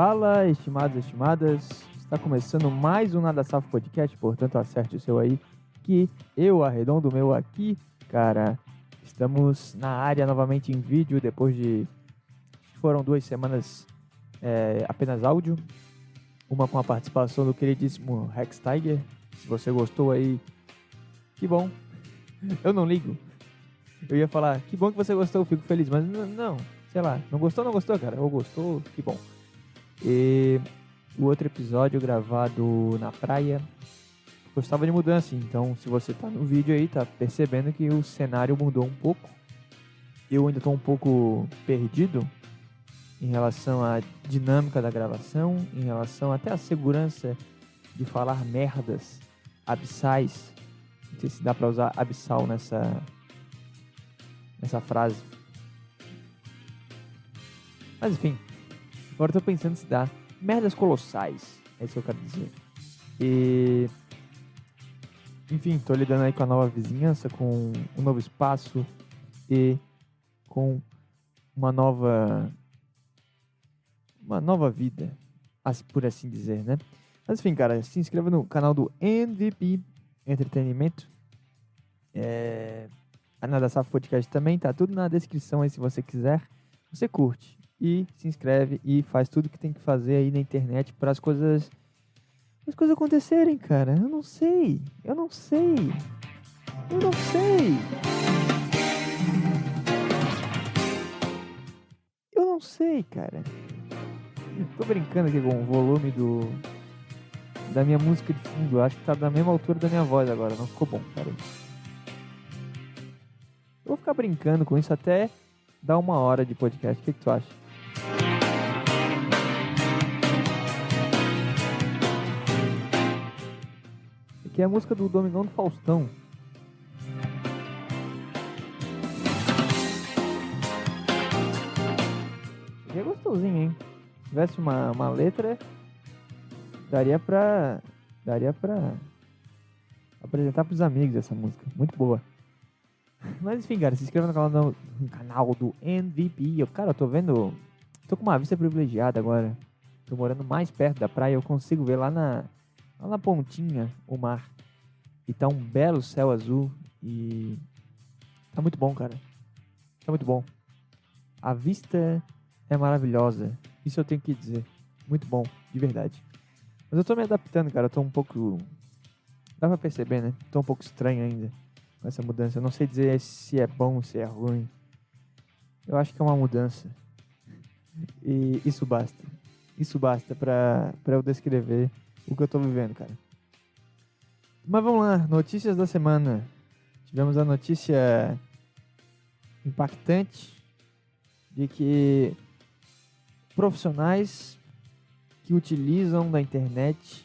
Fala, estimados e estimadas. Está começando mais um Nada Safo Podcast, portanto, acerte o seu aí, que eu arredondo o meu aqui, cara. Estamos na área novamente em vídeo, depois de. Foram duas semanas é, apenas áudio. Uma com a participação do queridíssimo Rex Tiger. Se você gostou aí, que bom. Eu não ligo. Eu ia falar, que bom que você gostou, fico feliz, mas não, sei lá, não gostou, não gostou, cara. Ou gostou, que bom. E o outro episódio gravado na praia, gostava de mudança, então se você tá no vídeo aí, tá percebendo que o cenário mudou um pouco. Eu ainda tô um pouco perdido em relação à dinâmica da gravação, em relação até à segurança de falar merdas abissais. Não sei se dá pra usar abissal nessa, nessa frase. Mas enfim, agora tô pensando se dá. Merdas colossais, é isso que eu quero dizer. E. Enfim, tô lidando aí com a nova vizinhança, com um novo espaço e com uma nova. Uma nova vida, por assim dizer, né? Mas enfim, cara, se inscreva no canal do MVP Entretenimento. É, a Nada Safo Podcast também tá tudo na descrição aí se você quiser. Você curte e se inscreve e faz tudo que tem que fazer aí na internet para as coisas as coisas acontecerem, cara. Eu não sei. Eu não sei. Eu não sei. Eu não sei, cara. Tô brincando aqui com o volume do da minha música de fundo. Acho que tá da mesma altura da minha voz agora. Não ficou bom, cara. Eu vou ficar brincando com isso até dar uma hora de podcast. O que, que tu acha? Aqui é a música do Domingão do Faustão. Aqui é gostosinho, hein? Se tivesse uma, uma letra, daria pra. Daria pra apresentar pros amigos essa música. Muito boa. Mas enfim, cara, se inscreva no canal do, no canal do MVP. Eu, cara, eu tô vendo. Tô com uma vista privilegiada agora. Tô morando mais perto da praia. Eu consigo ver lá na, lá na pontinha o mar. E tá um belo céu azul. E tá muito bom, cara. Tá muito bom. A vista é maravilhosa. Isso eu tenho que dizer. Muito bom, de verdade. Mas eu tô me adaptando, cara. Eu tô um pouco. Dá pra perceber, né? Tô um pouco estranho ainda com essa mudança. Eu não sei dizer se é bom, se é ruim. Eu acho que é uma mudança. E isso basta. Isso basta para eu descrever o que eu tô vivendo, cara. Mas vamos lá, notícias da semana. Tivemos a notícia impactante de que profissionais que utilizam da internet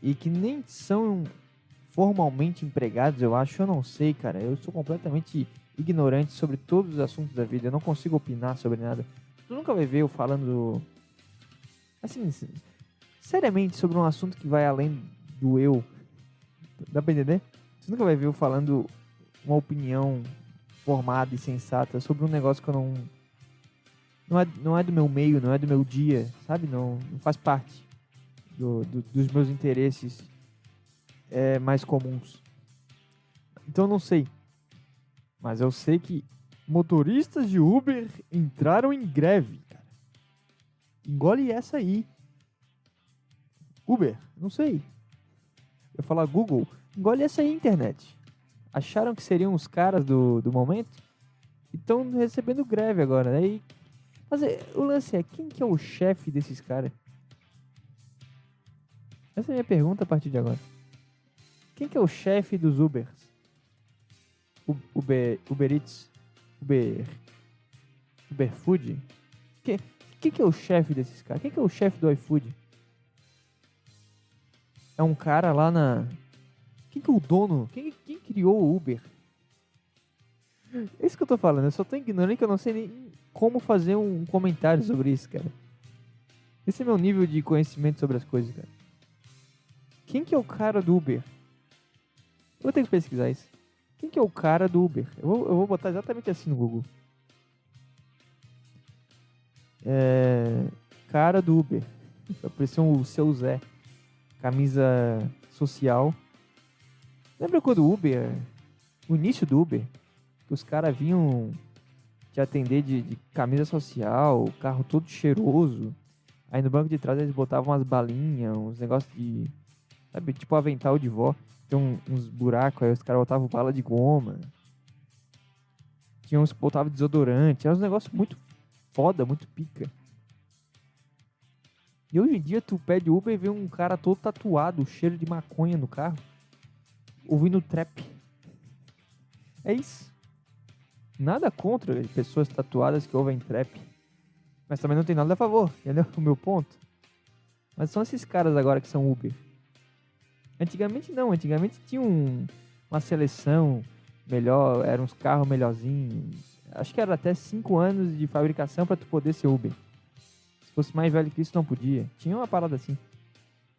e que nem são formalmente empregados, eu acho, eu não sei, cara. Eu sou completamente ignorante sobre todos os assuntos da vida. Eu não consigo opinar sobre nada. Tu nunca vai ver eu falando. Assim, seriamente, sobre um assunto que vai além do eu. Dá pra entender? Você nunca vai ver eu falando uma opinião formada e sensata sobre um negócio que eu não. Não é, não é do meu meio, não é do meu dia, sabe? Não, não faz parte do, do, dos meus interesses é, mais comuns. Então não sei. Mas eu sei que motoristas de Uber entraram em greve, cara. Engole essa aí. Uber, não sei. Eu falar Google, engole essa aí, internet. Acharam que seriam os caras do, do momento? Estão recebendo greve agora, né? E, mas é, o lance é, quem que é o chefe desses caras? Essa é a minha pergunta a partir de agora. Quem que é o chefe dos Ubers? Uber, Uber Eats? Uber... Uber Food? Quem, quem que é o chefe desses caras? Quem que é o chefe do iFood? É um cara lá na... Quem que é o dono? Quem, quem criou o Uber? É isso que eu tô falando. Eu só tô ignorando que eu não sei nem como fazer um comentário sobre isso, cara. Esse é meu nível de conhecimento sobre as coisas, cara. Quem que é o cara do Uber? vou ter que pesquisar isso. Quem que é o cara do Uber? Eu vou, eu vou botar exatamente assim no Google. É, cara do Uber. Apareceu o seu Zé. Camisa social. Lembra quando o Uber, o início do Uber, que os caras vinham te atender de, de camisa social, carro todo cheiroso. Aí no banco de trás eles botavam umas balinhas, uns negócios de. Sabe, tipo avental de vó. Tem um, uns buracos, aí os caras botavam bala de goma. Tinha uns que botavam desodorante. Era uns negócios muito foda, muito pica. E hoje em dia tu pede Uber e vê um cara todo tatuado, cheiro de maconha no carro, ouvindo trap. É isso. Nada contra pessoas tatuadas que ouvem trap. Mas também não tem nada a favor, entendeu? O meu ponto. Mas são esses caras agora que são Uber. Antigamente não, antigamente tinha um, uma seleção melhor, eram uns carros melhorzinhos. Acho que era até 5 anos de fabricação para tu poder ser Uber fosse mais velho que isso, não podia. Tinha uma parada assim.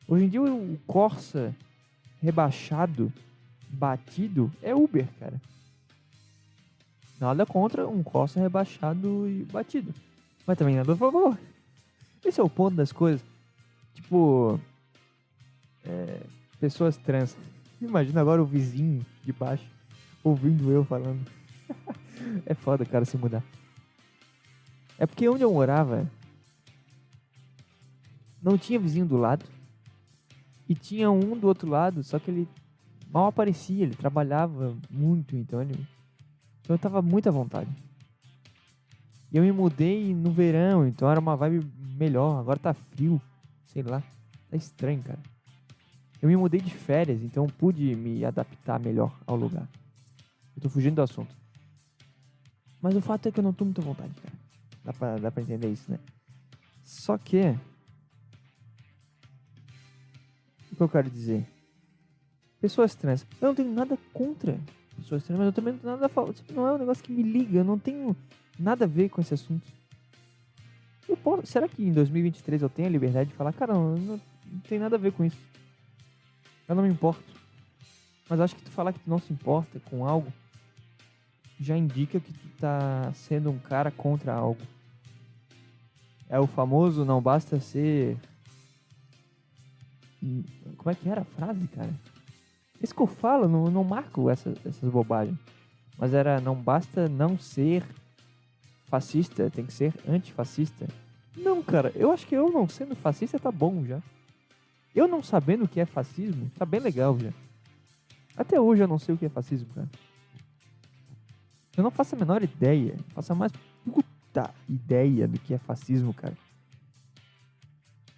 Hoje em dia, o Corsa rebaixado, batido, é Uber, cara. Nada contra um Corsa rebaixado e batido. Mas também nada a favor. Esse é o ponto das coisas. Tipo, é, pessoas trans. Imagina agora o vizinho de baixo ouvindo eu falando. é foda, cara, se mudar. É porque onde eu morava, não tinha vizinho do lado. E tinha um do outro lado, só que ele mal aparecia, ele trabalhava muito, então ele. Então eu tava muito à vontade. E eu me mudei no verão, então era uma vibe melhor. Agora tá frio, sei lá. Tá estranho, cara. Eu me mudei de férias, então pude me adaptar melhor ao lugar. Eu tô fugindo do assunto. Mas o fato é que eu não tô muito à vontade, cara. Dá pra, dá pra entender isso, né? Só que que eu quero dizer? Pessoas trans. Eu não tenho nada contra pessoas trans, mas eu também não tenho nada a falar. Tipo, não é um negócio que me liga, eu não tenho nada a ver com esse assunto. Eu posso, será que em 2023 eu tenho a liberdade de falar, cara, não, não, não tem nada a ver com isso. Eu não me importo. Mas acho que tu falar que tu não se importa com algo já indica que tu tá sendo um cara contra algo. É o famoso não basta ser como é que era a frase, cara? Isso que eu falo, não, não marco essa, essas bobagens. Mas era, não basta não ser fascista, tem que ser antifascista. Não, cara, eu acho que eu não sendo fascista tá bom já. Eu não sabendo o que é fascismo, tá bem legal já. Até hoje eu não sei o que é fascismo, cara. Eu não faço a menor ideia. Faço a mais puta ideia do que é fascismo, cara.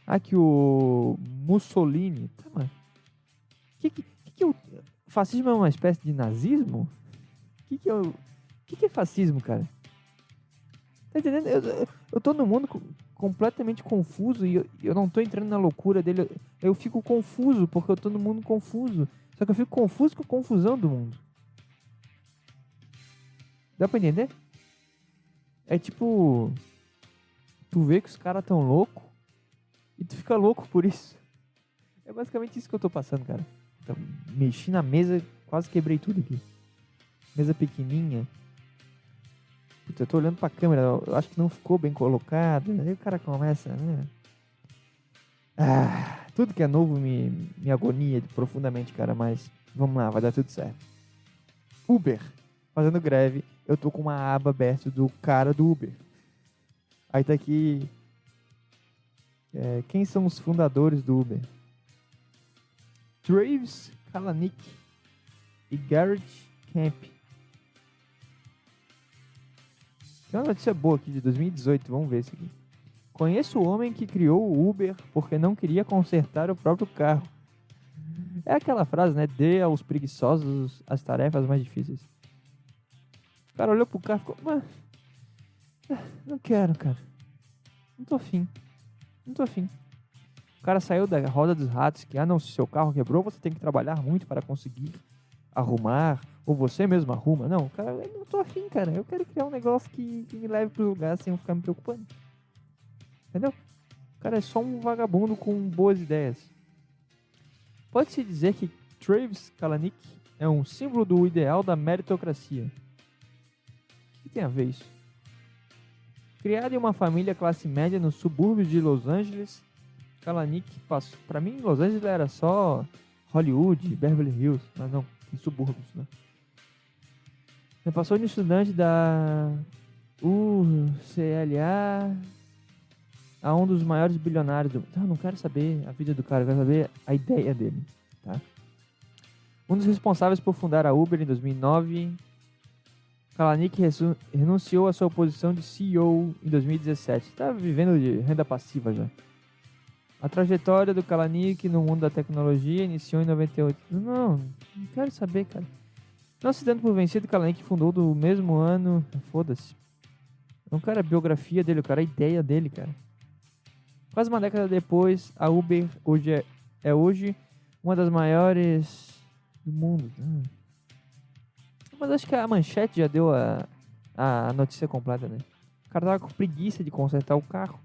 Ah, que o Mussolini. Tá, mano. Que, que, que, o fascismo é uma espécie de nazismo? Que que é o. Que que é fascismo, cara? Tá entendendo? Eu, eu, eu tô no mundo completamente confuso e eu, eu não tô entrando na loucura dele. Eu, eu fico confuso porque eu tô no mundo confuso. Só que eu fico confuso com a confusão do mundo. Dá pra entender? É tipo. Tu vê que os caras tão loucos e tu fica louco por isso. É basicamente isso que eu tô passando, cara. Então, mexi na mesa, quase quebrei tudo aqui. Mesa pequenininha. Puta, eu tô olhando pra câmera, eu acho que não ficou bem colocado. Aí o cara começa, né? Ah, tudo que é novo me, me agonia profundamente, cara, mas vamos lá, vai dar tudo certo. Uber, fazendo greve, eu tô com uma aba aberta do cara do Uber. Aí tá aqui é, quem são os fundadores do Uber? Travis Kalanick e Garrett Camp. Tem uma notícia boa aqui de 2018, vamos ver isso aqui. Conheço o homem que criou o Uber porque não queria consertar o próprio carro. É aquela frase, né? Dê aos preguiçosos as tarefas mais difíceis. O cara olhou pro carro e ficou. Mas... Não quero, cara. Não tô afim. Não tô afim. O cara saiu da roda dos ratos que, ah não, se seu carro quebrou, você tem que trabalhar muito para conseguir arrumar, ou você mesmo arruma. Não, cara, eu não tô afim, cara. Eu quero criar um negócio que, que me leve pro lugar sem eu ficar me preocupando. Entendeu? O cara é só um vagabundo com boas ideias. Pode-se dizer que Travis Kalanick é um símbolo do ideal da meritocracia. O que tem a ver isso? Criado em uma família classe média nos subúrbios de Los Angeles, Kalanick passou. Pra mim, Los Angeles era só Hollywood, Beverly Hills, mas não, em subúrbios, né? Ele passou de estudante da UCLA a um dos maiores bilionários do. Não, não quero saber a vida do cara, eu quero saber a ideia dele, tá? Um dos responsáveis por fundar a Uber em 2009, Kalanick renunciou à sua posição de CEO em 2017. Está vivendo de renda passiva já. A trajetória do Kalanick no mundo da tecnologia iniciou em 98. Não, não quero saber, cara. Não se dando por vencido, Kalanick fundou do mesmo ano. Foda-se. Não, cara, a biografia dele, cara, a ideia dele, cara. Quase uma década depois, a Uber hoje é, é hoje uma das maiores do mundo. Hum. Mas acho que a manchete já deu a, a notícia completa, né? O cara tava com preguiça de consertar o carro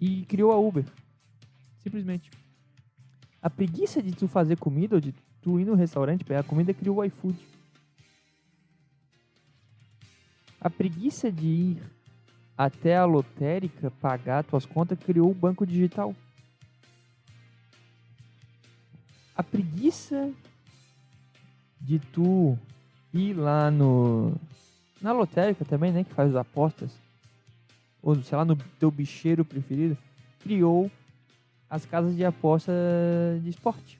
e criou a Uber. Simplesmente. A preguiça de tu fazer comida ou de tu ir no restaurante pegar comida criou o iFood. A preguiça de ir até a lotérica pagar tuas contas criou o banco digital. A preguiça de tu ir lá no na lotérica também, né, que faz as apostas, ou sei lá, no teu bicheiro preferido, criou as casas de aposta de esporte.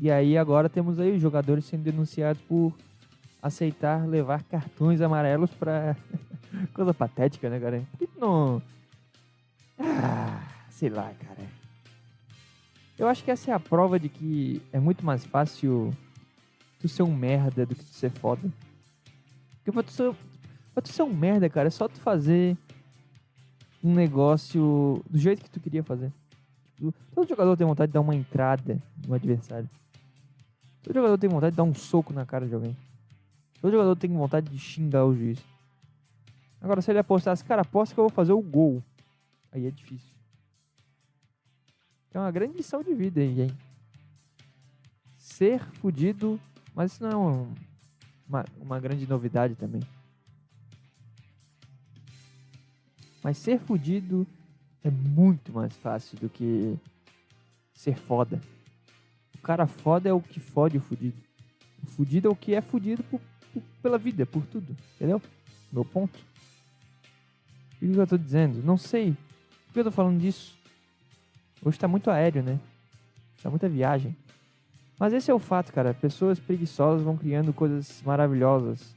E aí agora temos aí os jogadores sendo denunciados por aceitar levar cartões amarelos para Coisa patética, né, cara? Por que não. Ah, sei lá, cara. Eu acho que essa é a prova de que é muito mais fácil tu ser um merda do que tu ser foda. Porque pra tu ser, pra tu ser um merda, cara, é só tu fazer um negócio do jeito que tu queria fazer. Tipo, todo jogador tem vontade de dar uma entrada no adversário. Todo jogador tem vontade de dar um soco na cara de alguém. Todo jogador tem vontade de xingar o juiz. Agora, se ele apostasse, cara, aposta que eu vou fazer o gol. Aí é difícil. É uma grande lição de vida aí, hein? Ser fudido, mas isso não é um, uma, uma grande novidade também. Mas ser fudido é muito mais fácil do que ser foda. O cara foda é o que fode o fudido. O fudido é o que é fudido por, por, pela vida, por tudo. Entendeu? Meu ponto. O que eu tô dizendo? Não sei. Por que eu tô falando disso? Hoje tá muito aéreo, né? Tá muita viagem. Mas esse é o fato, cara. Pessoas preguiçosas vão criando coisas maravilhosas.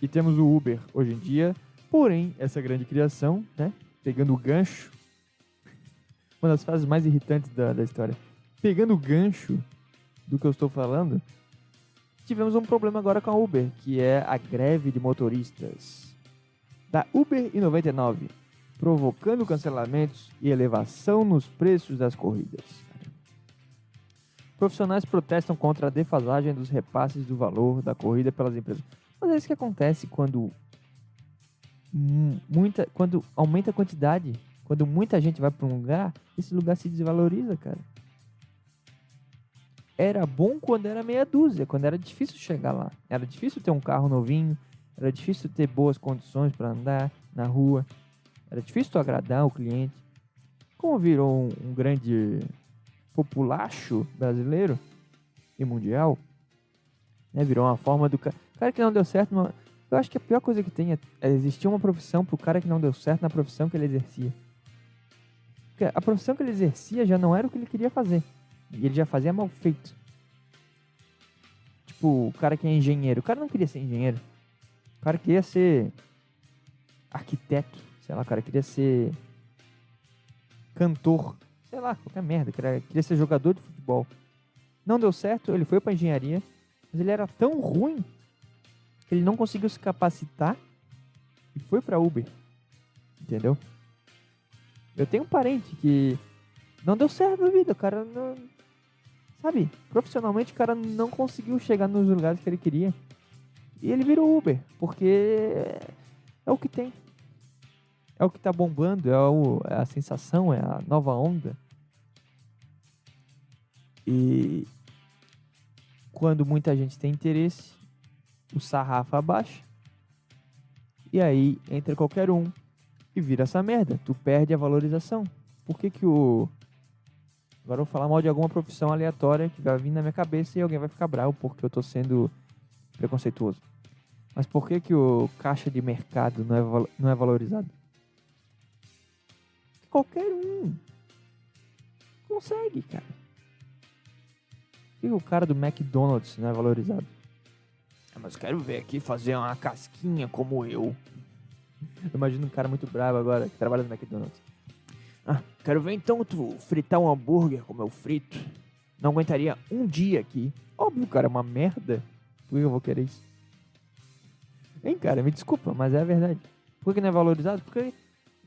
E temos o Uber hoje em dia. Porém, essa grande criação, né? Pegando o gancho. Uma das frases mais irritantes da, da história. Pegando o gancho do que eu estou falando. Tivemos um problema agora com a Uber, que é a greve de motoristas da Uber e 99, provocando cancelamentos e elevação nos preços das corridas. Profissionais protestam contra a defasagem dos repasses do valor da corrida pelas empresas. Mas é isso que acontece quando muita, quando aumenta a quantidade, quando muita gente vai para um lugar, esse lugar se desvaloriza, cara. Era bom quando era meia dúzia, quando era difícil chegar lá. Era difícil ter um carro novinho, era difícil ter boas condições para andar na rua. Era difícil agradar o cliente. Como virou um, um grande populacho brasileiro e mundial, né, virou uma forma do cara. que não deu certo. Eu acho que a pior coisa que tem é, é existir uma profissão pro cara que não deu certo na profissão que ele exercia. Porque a profissão que ele exercia já não era o que ele queria fazer. E ele já fazia mal feito. Tipo, o cara que é engenheiro. O cara não queria ser engenheiro. O cara queria ser arquiteto, sei lá, o cara queria ser cantor, sei lá, qualquer merda, queria, queria ser jogador de futebol. Não deu certo, ele foi para engenharia, mas ele era tão ruim que ele não conseguiu se capacitar e foi para Uber. Entendeu? Eu tenho um parente que não deu certo na vida, o cara não. Sabe, profissionalmente o cara não conseguiu chegar nos lugares que ele queria. E ele virou Uber, porque é o que tem. É o que tá bombando, é, o, é a sensação, é a nova onda. E quando muita gente tem interesse, o sarrafo abaixa. E aí entra qualquer um e vira essa merda. Tu perde a valorização. Por que que o... Agora eu vou falar mal de alguma profissão aleatória que vai vir na minha cabeça e alguém vai ficar bravo porque eu tô sendo preconceituoso. Mas por que que o caixa de mercado não é, não é valorizado? Qualquer um consegue, cara. Por que o cara do McDonald's não é valorizado? Ah, mas quero ver aqui fazer uma casquinha como eu. Eu imagino um cara muito bravo agora que trabalha no McDonald's. Ah, quero ver então tu fritar um hambúrguer como eu frito. Não aguentaria um dia aqui. Óbvio, cara, é uma merda. Por que eu vou querer isso? Hein, cara, me desculpa, mas é a verdade. Por que não é valorizado? Porque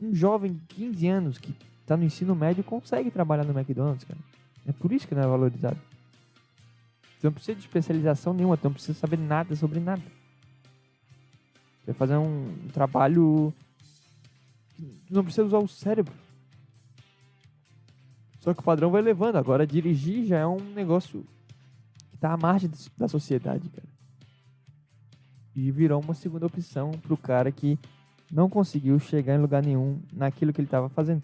um jovem de 15 anos que tá no ensino médio consegue trabalhar no McDonald's, cara. É por isso que não é valorizado. Tu não precisa de especialização nenhuma, tu não precisa saber nada sobre nada. Você vai fazer um, trabalho. Tu não precisa usar o cérebro. Só que o padrão vai levando. Agora, dirigir já é um negócio que tá à margem da sociedade, cara. E virou uma segunda opção pro cara que não conseguiu chegar em lugar nenhum naquilo que ele estava fazendo.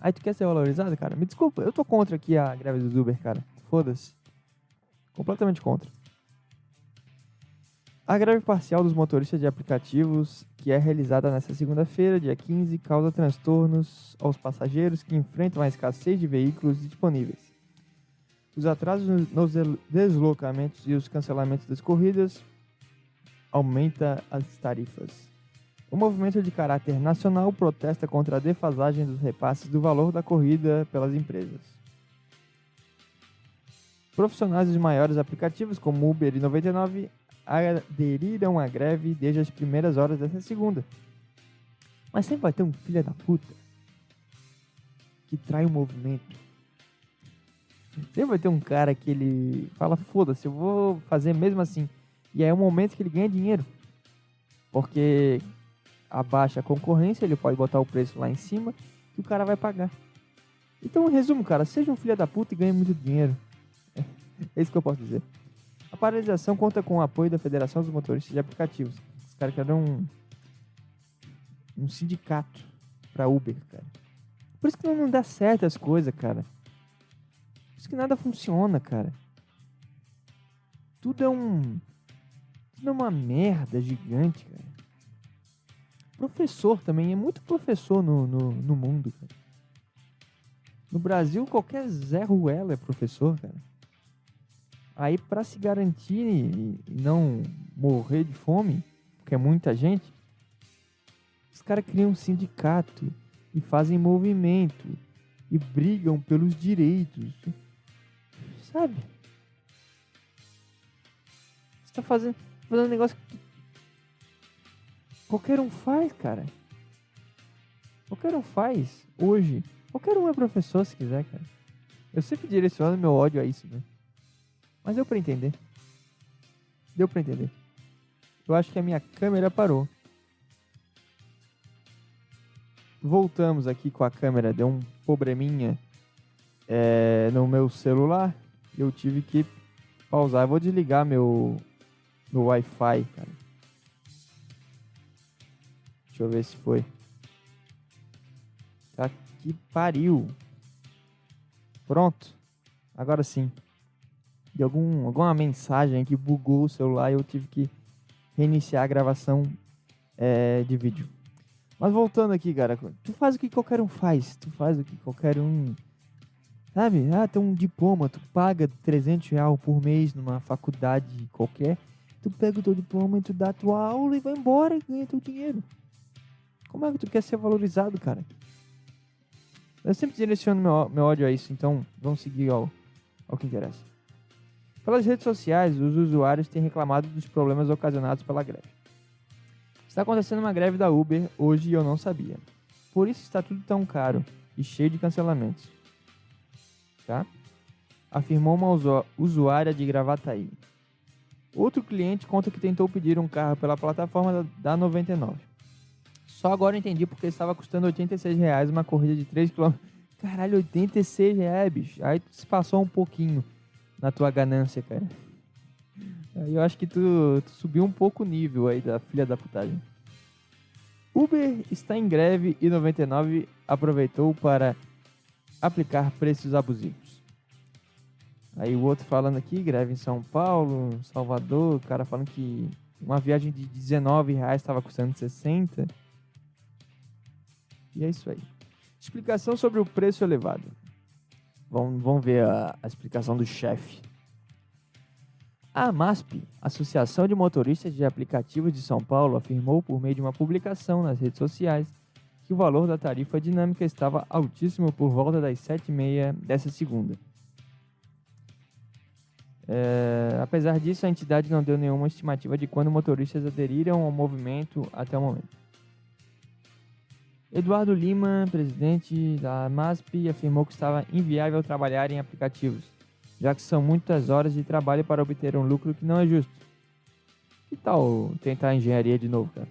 Aí tu quer ser valorizado, cara? Me desculpa, eu tô contra aqui a greve do Uber, cara. Foda-se. Completamente contra. A greve parcial dos motoristas de aplicativos, que é realizada nesta segunda-feira, dia 15, causa transtornos aos passageiros que enfrentam a escassez de veículos disponíveis. Os atrasos nos deslocamentos e os cancelamentos das corridas aumenta as tarifas. O movimento de caráter nacional protesta contra a defasagem dos repasses do valor da corrida pelas empresas. Profissionais dos maiores aplicativos, como Uber e 99, aderiram à greve desde as primeiras horas dessa segunda. Mas sempre vai ter um filho da puta que trai o movimento. Sempre vai ter um cara que ele fala: foda-se, eu vou fazer mesmo assim. E aí é o momento que ele ganha dinheiro. Porque abaixa a concorrência, ele pode botar o preço lá em cima que o cara vai pagar. Então, resumo, cara, seja um filho da puta e ganhe muito dinheiro. É isso que eu posso dizer. A paralisação conta com o apoio da Federação dos Motoristas de Aplicativos. Os caras querem um, um sindicato pra Uber, cara. Por isso que não dá certo as coisas, cara. Por isso que nada funciona, cara. Tudo é um. Tudo é uma merda gigante, cara. Professor também, é muito professor no, no, no mundo, cara. No Brasil, qualquer Zé Ruela é professor, cara. Aí, para se garantir e não morrer de fome, porque é muita gente, os caras criam um sindicato e fazem movimento e brigam pelos direitos. Sabe? Você tá fazendo, fazendo um negócio que qualquer um faz, cara. Qualquer um faz hoje. Qualquer um é professor se quiser, cara. Eu sempre direciono meu ódio a isso, né? Mas deu pra entender. Deu pra entender. Eu acho que a minha câmera parou. Voltamos aqui com a câmera. Deu um probleminha é, no meu celular. Eu tive que pausar. Eu vou desligar meu, meu Wi-Fi, cara. Deixa eu ver se foi. Tá que pariu. Pronto. Agora sim de algum, alguma mensagem que bugou o celular e eu tive que reiniciar a gravação é, de vídeo. Mas voltando aqui, cara, tu faz o que qualquer um faz, tu faz o que qualquer um. Sabe? Ah, tem um diploma, tu paga 300 reais por mês numa faculdade qualquer, tu pega o teu diploma e tu dá tua aula e vai embora e ganha teu dinheiro. Como é que tu quer ser valorizado, cara? Eu sempre direciono meu, meu ódio a isso, então vamos seguir ao, ao que interessa. Pelas redes sociais, os usuários têm reclamado dos problemas ocasionados pela greve. Está acontecendo uma greve da Uber hoje e eu não sabia. Por isso está tudo tão caro e cheio de cancelamentos. Tá? Afirmou uma usuária de Gravataí. Outro cliente conta que tentou pedir um carro pela plataforma da 99. Só agora entendi porque estava custando 86 reais uma corrida de 3 km. Caralho, 86 reais, bicho. Aí se passou um pouquinho na tua ganância, cara. Eu acho que tu, tu, subiu um pouco o nível aí da filha da putagem. Uber está em greve e 99 aproveitou para aplicar preços abusivos. Aí o outro falando aqui, greve em São Paulo, Salvador, o cara falando que uma viagem de 19 reais estava custando 60. E é isso aí. Explicação sobre o preço elevado. Vamos, vamos ver a, a explicação do chefe. A AMASP, Associação de Motoristas de Aplicativos de São Paulo, afirmou por meio de uma publicação nas redes sociais que o valor da tarifa dinâmica estava altíssimo por volta das 7h30 dessa segunda. É, apesar disso, a entidade não deu nenhuma estimativa de quando motoristas aderiram ao movimento até o momento. Eduardo Lima, presidente da MASP, afirmou que estava inviável trabalhar em aplicativos já que são muitas horas de trabalho para obter um lucro que não é justo. Que tal tentar engenharia de novo, cara?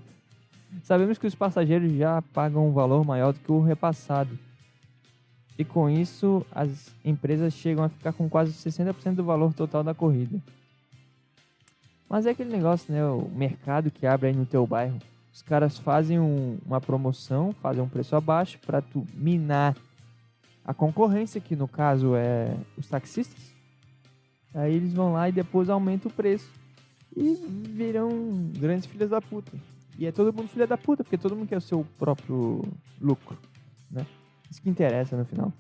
Sabemos que os passageiros já pagam um valor maior do que o repassado. E com isso, as empresas chegam a ficar com quase 60% do valor total da corrida. Mas é aquele negócio, né? O mercado que abre aí no teu bairro. Os caras fazem um, uma promoção, fazem um preço abaixo para tu minar a concorrência, que no caso é os taxistas. Aí eles vão lá e depois aumentam o preço. E viram grandes filhas da puta. E é todo mundo filha da puta, porque todo mundo quer o seu próprio lucro, né? Isso que interessa no final.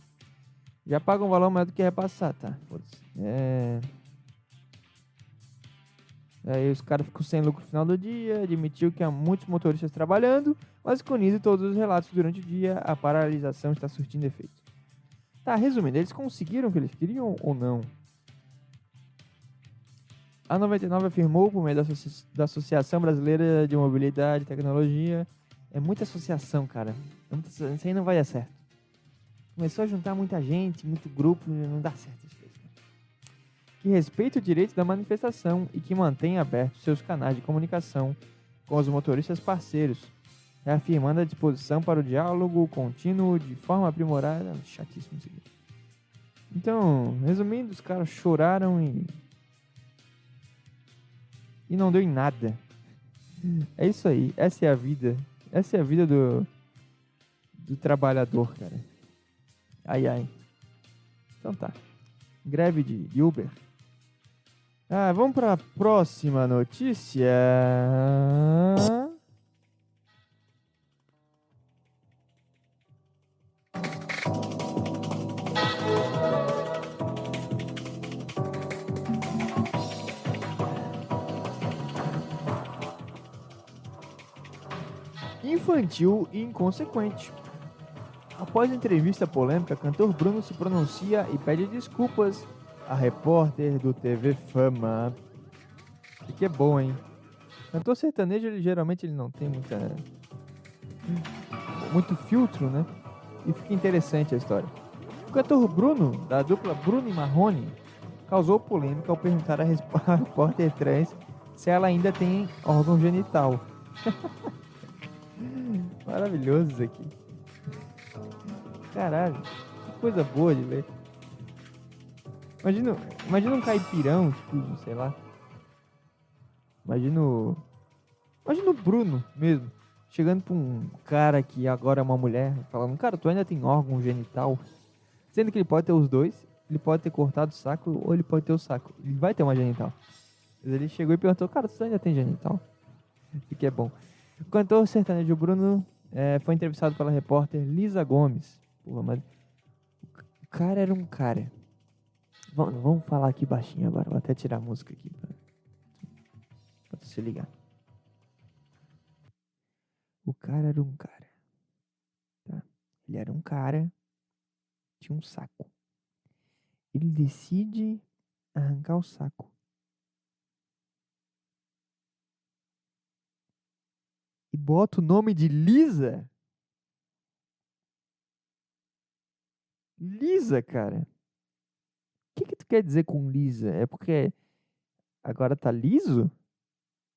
Já paga um valor maior do que repassar, tá? É... Aí os caras ficam sem lucro no final do dia, admitiu que há muitos motoristas trabalhando, mas com isso todos os relatos durante o dia, a paralisação está surtindo efeito. Tá, resumindo, eles conseguiram o que eles queriam ou não? A 99 afirmou, por meio da, Associ da Associação Brasileira de Mobilidade e Tecnologia, é muita associação, cara. É isso aí não vai dar certo. Começou a juntar muita gente, muito grupo, não dá certo. Que respeite o direito da manifestação e que mantenha abertos seus canais de comunicação com os motoristas parceiros, reafirmando a disposição para o diálogo contínuo de forma aprimorada. Chatíssimo isso aqui. Então, resumindo, os caras choraram e e não deu em nada. É isso aí. Essa é a vida. Essa é a vida do, do trabalhador, cara. Ai, ai. Então tá. Greve de Uber. Ah, vamos para a próxima notícia. infantil e inconsequente. Após entrevista polêmica, cantor Bruno se pronuncia e pede desculpas a repórter do TV Fama. E que é bom, hein? Cantor sertanejo, ele geralmente ele não tem muita muito filtro, né? E fica interessante a história. O cantor Bruno, da dupla Bruno e Marrone, causou polêmica ao perguntar a repórter trans se ela ainda tem órgão genital. Maravilhoso isso aqui. Caralho, que coisa boa de ver. Imagina, imagina um caipirão, tipo, sei lá. Imagina. Imagina o Bruno mesmo. Chegando pra um cara que agora é uma mulher, falando, cara, tu ainda tem órgão genital. Sendo que ele pode ter os dois, ele pode ter cortado o saco ou ele pode ter o saco. Ele vai ter uma genital. Mas ele chegou e perguntou, cara, tu ainda tem genital? O que é bom. O cantor sertanejo Bruno é, foi entrevistado pela repórter Lisa Gomes. Porra, mas o cara era um cara. Vamos, vamos falar aqui baixinho agora. Vou até tirar a música aqui pra, pra se ligar. O cara era um cara. Tá? Ele era um cara. Tinha um saco. Ele decide arrancar o saco. e bota o nome de Lisa. Lisa, cara. O que, que tu quer dizer com lisa? É porque agora tá liso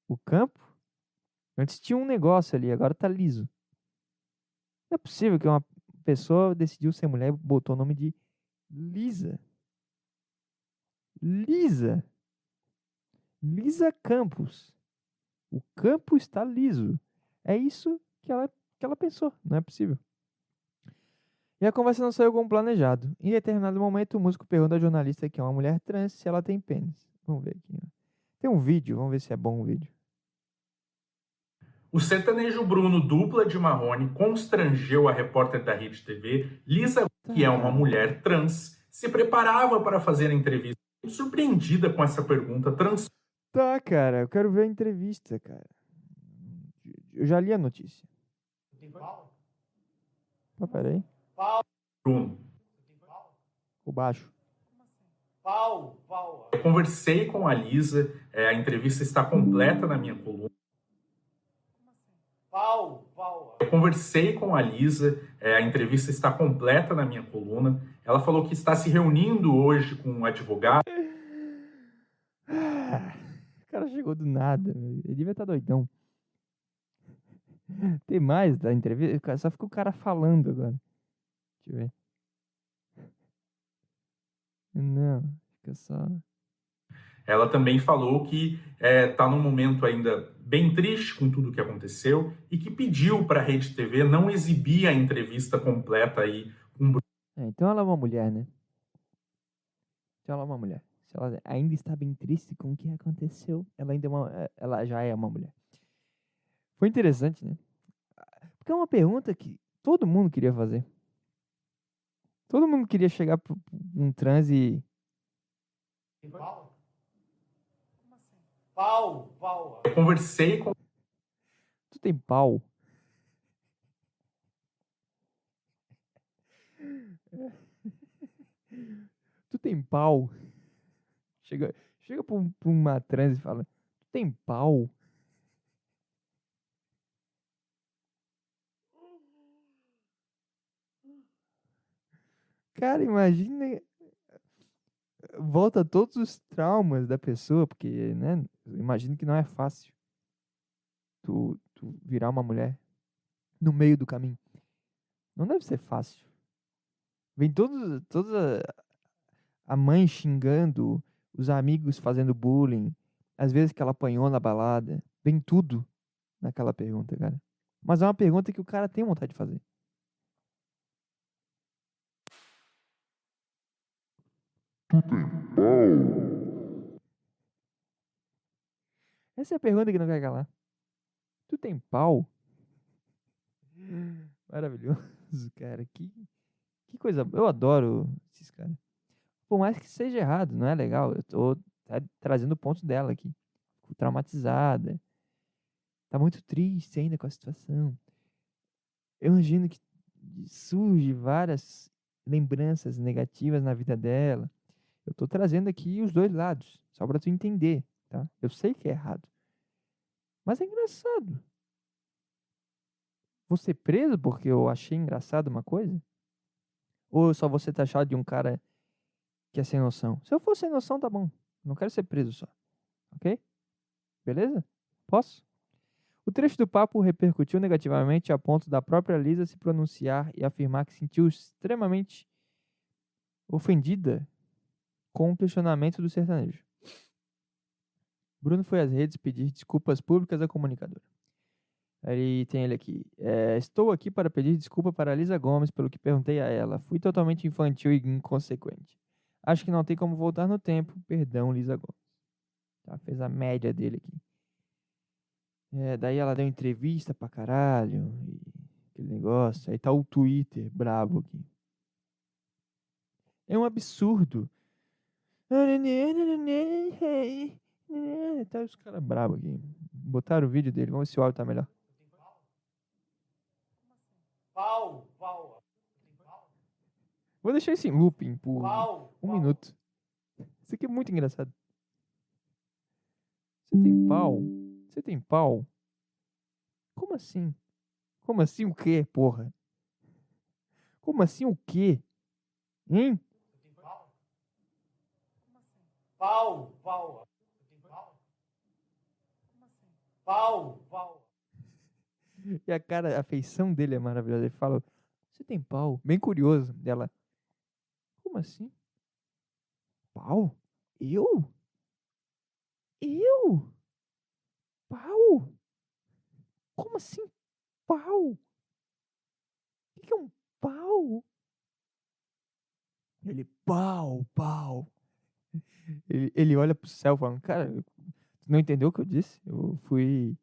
o campo? Antes tinha um negócio ali, agora tá liso. Não é possível que uma pessoa decidiu ser mulher e botou o nome de Lisa. Lisa. Lisa Campos. O campo está liso. É isso que ela, que ela pensou. Não é possível. E a conversa não saiu como planejado. Em determinado momento, o músico pergunta à jornalista que é uma mulher trans se ela tem pênis. Vamos ver aqui. Ó. Tem um vídeo, vamos ver se é bom o vídeo. O sertanejo Bruno, dupla de Marrone, constrangeu a repórter da Rede TV, Lisa, que é uma mulher trans, se preparava para fazer a entrevista. Surpreendida com essa pergunta trans. Tá, cara, eu quero ver a entrevista, cara. Eu já li a notícia. Tem pau? Ah, peraí. Pau, Bruno. O baixo. pau, pau. Eu conversei com a Lisa, é, a entrevista está completa na minha coluna. Pau, pau. Eu conversei com a Lisa, é, a entrevista está completa na minha coluna. Ela falou que está se reunindo hoje com um advogado. O cara chegou do nada. Ele devia estar doidão. Tem mais da entrevista? Só ficou o cara falando agora. Deixa eu ver. Não, fica só. Ela também falou que está num momento ainda bem triste com tudo que aconteceu e que pediu para a Rede TV não exibir a entrevista completa aí com o É, então ela é uma mulher, né? Então ela é uma mulher. Se ela ainda está bem triste com o que aconteceu, ela ainda é uma, é, ela já é uma mulher. Foi interessante, né? Porque é uma pergunta que todo mundo queria fazer. Todo mundo queria chegar para um transe e Tem pau? Pau, pau. Eu conversei com Tu tem pau? tu tem pau? Chega, chega pra, um- pra uma trans e fala: Tu tem pau? Cara, imagina. Volta todos os traumas da pessoa, porque, né? Imagino que não é fácil tu, tu virar uma mulher no meio do caminho. Não deve ser fácil. Vem todos, toda a mãe xingando, os amigos fazendo bullying, as vezes que ela apanhou na balada. Vem tudo naquela pergunta, cara. Mas é uma pergunta que o cara tem vontade de fazer. Essa é a pergunta que não quer calar. Tu tem pau? Maravilhoso, cara. Que, que coisa. Eu adoro esses caras. Por mais que seja errado, não é legal. Eu tô tá, trazendo o ponto dela aqui. Ficou traumatizada. Tá muito triste ainda com a situação. Eu imagino que surge várias lembranças negativas na vida dela. Eu tô trazendo aqui os dois lados, só pra tu entender, tá? Eu sei que é errado. Mas é engraçado. Vou ser preso porque eu achei engraçado uma coisa? Ou eu só vou ser taxado de um cara que é sem noção? Se eu for sem noção, tá bom. Não quero ser preso só. Ok? Beleza? Posso? O trecho do papo repercutiu negativamente a ponto da própria Lisa se pronunciar e afirmar que sentiu extremamente ofendida com o questionamento do sertanejo. Bruno foi às redes pedir desculpas públicas à comunicadora. Aí tem ele aqui. É, Estou aqui para pedir desculpa para Lisa Gomes pelo que perguntei a ela. Fui totalmente infantil e inconsequente. Acho que não tem como voltar no tempo. Perdão, Lisa Gomes. Tá, fez a média dele aqui. É, daí ela deu entrevista pra caralho. Aquele negócio. Aí tá o Twitter brabo aqui. É um absurdo. Tá os caras bravos aqui. Botaram o vídeo dele. Vamos ver se o áudio tá melhor. Pau, pau. Vou deixar isso em looping por Pau, um pau. minuto. Isso aqui é muito engraçado. Você tem pau? Você tem pau? Como assim? Como assim o quê, porra? Como assim o quê? Hein? Pau, pau. Pau, pau. E a cara, a feição dele é maravilhosa. Ele fala: Você tem pau? Bem curioso. Dela: Como assim? Pau? Eu? Eu? Pau? Como assim? pau? O que é um pau? Ele, pau, pau. Ele, ele olha pro céu falando, cara, não entendeu o que eu disse? Eu fui.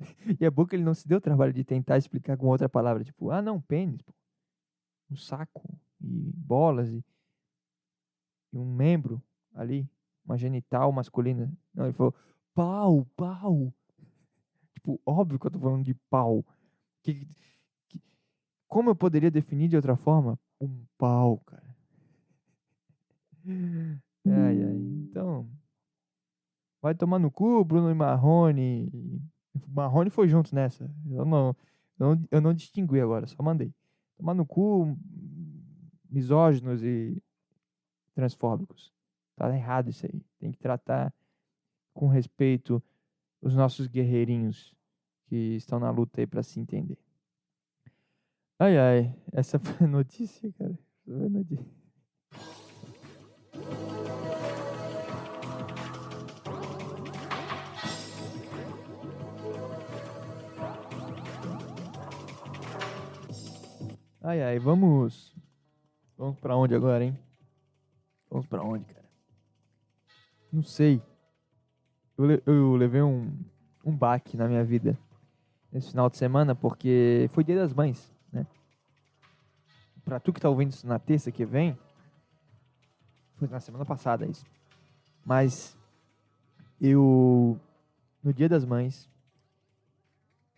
E é bom que ele não se deu o trabalho de tentar explicar com outra palavra, tipo, ah não, pênis, pô. Um saco e bolas e, e um membro ali, uma genital masculina. Não, ele falou, pau, pau. Tipo, óbvio que eu tô falando de pau. Que, que- como eu poderia definir de outra forma? Um pau, cara. Ai, ai. Então, vai tomar no cu, Bruno e Marrone. Marrone foi junto nessa. Eu não, eu não, eu não distingui agora, só mandei. Tomar no cu, misóginos e transfóbicos. Tá errado isso aí. Tem que tratar com respeito os nossos guerreirinhos que estão na luta aí pra se entender. Ai, ai. Essa foi a notícia, cara. Foi a notícia. Ai, ai, vamos. Vamos pra onde agora, hein? Vamos pra onde, cara? Não sei. Eu, eu levei um, um baque na minha vida nesse final de semana porque foi dia das mães, né? Pra tu que tá ouvindo isso na terça que vem, foi na semana passada isso. Mas eu, no dia das mães,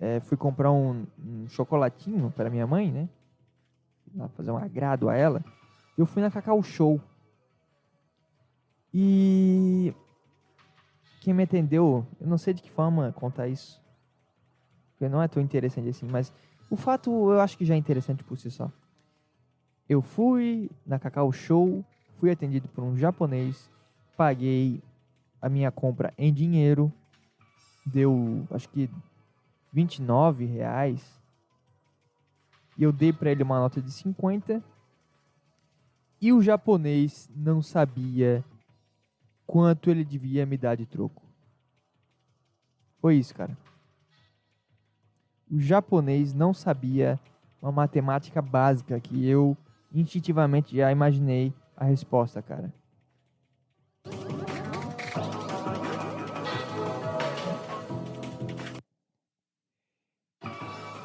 eh, fui comprar um, um chocolatinho para minha mãe, né? Lá fazer um agrado a ela, eu fui na Cacau Show. E quem me atendeu, eu não sei de que forma contar isso, porque não é tão interessante assim, mas o fato eu acho que já é interessante por si só. Eu fui na Cacau Show, fui atendido por um japonês, paguei a minha compra em dinheiro, deu acho que 29 reais e eu dei para ele uma nota de 50. E o japonês não sabia quanto ele devia me dar de troco. Foi isso, cara. O japonês não sabia uma matemática básica que eu instintivamente já imaginei a resposta, cara.